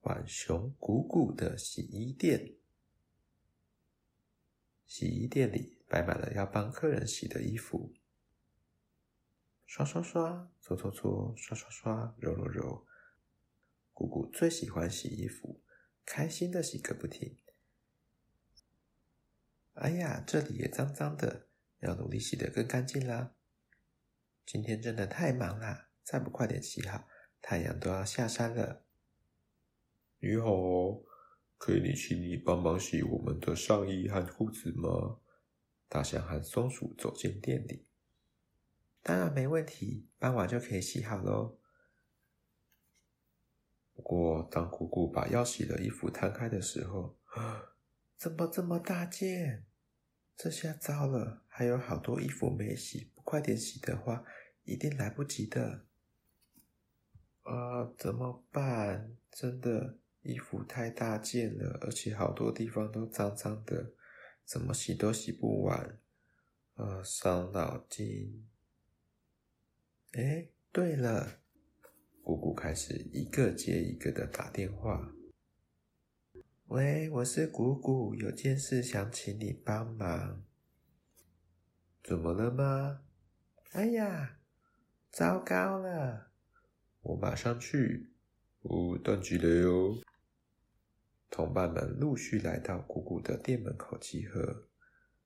浣熊鼓鼓的洗衣店，洗衣店里摆满了要帮客人洗的衣服，刷刷刷，搓搓搓，刷刷刷，揉揉揉。鼓鼓最喜欢洗衣服，开心的洗个不停。哎呀，这里也脏脏的，要努力洗得更干净啦！今天真的太忙啦，再不快点洗好，太阳都要下山了。你好，可以请你帮忙洗我们的上衣和裤子吗？大象和松鼠走进店里。当然没问题，傍晚就可以洗好喽。不过，当姑姑把要洗的衣服摊开的时候，怎么这么大件？这下糟了，还有好多衣服没洗，快点洗的话，一定来不及的。啊，怎么办？真的，衣服太大件了，而且好多地方都脏脏的，怎么洗都洗不完。啊，伤脑筋。哎，对了，姑姑开始一个接一个的打电话。喂，我是姑姑，有件事想请你帮忙。怎么了吗？哎呀，糟糕了！我马上去。哦，等几雷哦。同伴们陆续来到姑姑的店门口集合。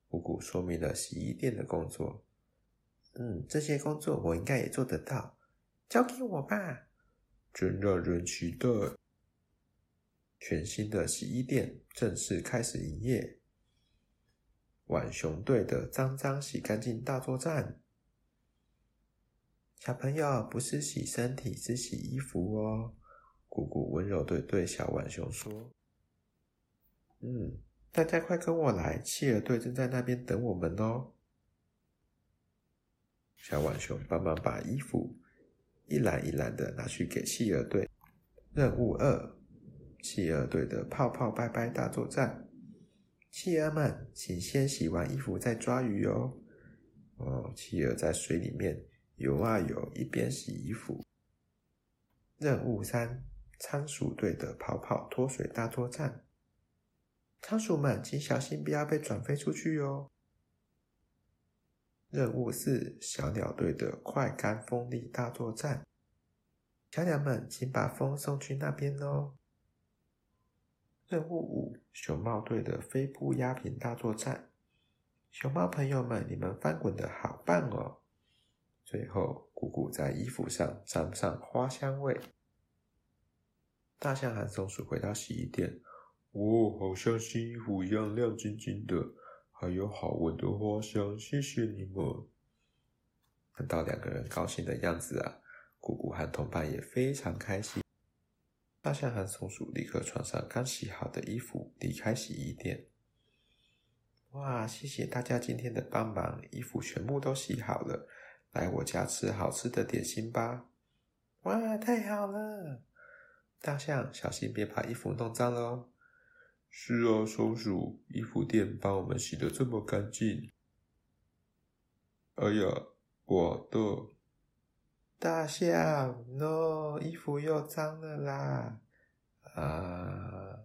姑姑说明了洗衣店的工作。嗯，这些工作我应该也做得到，交给我吧。真让人期待。全新的洗衣店正式开始营业。浣熊队的脏脏洗干净大作战。小朋友不是洗身体，是洗衣服哦。姑姑温柔地对小浣熊说：“嗯，大家快跟我来，企鹅队正在那边等我们哦。”小浣熊帮忙把衣服一篮一篮的拿去给企鹅队。任务二。企鹅队的泡泡拜拜大作战，企鹅们，请先洗完衣服再抓鱼哦。哦，企鹅在水里面游啊游，一边洗衣服。任务三，仓鼠队的跑跑脱水大作战，仓鼠们，请小心不要被转飞出去哟。任务四，小鸟队的快干风力大作战，小鸟们，请把风送去那边哦。任务五：熊猫队的飞扑压平大作战。熊猫朋友们，你们翻滚得好棒哦！最后，姑姑在衣服上沾上花香味。大象和松鼠回到洗衣店，哦，好像新衣服一样亮晶晶的，还有好闻的花香，谢谢你们。看到两个人高兴的样子啊，姑姑和同伴也非常开心。大象和松鼠立刻穿上刚洗好的衣服，离开洗衣店。哇，谢谢大家今天的帮忙，衣服全部都洗好了，来我家吃好吃的点心吧！哇，太好了！大象，小心别把衣服弄脏了哦。是啊，松鼠，衣服店帮我们洗得这么干净。哎呀，我的。大象，no，衣服又脏了啦！啊，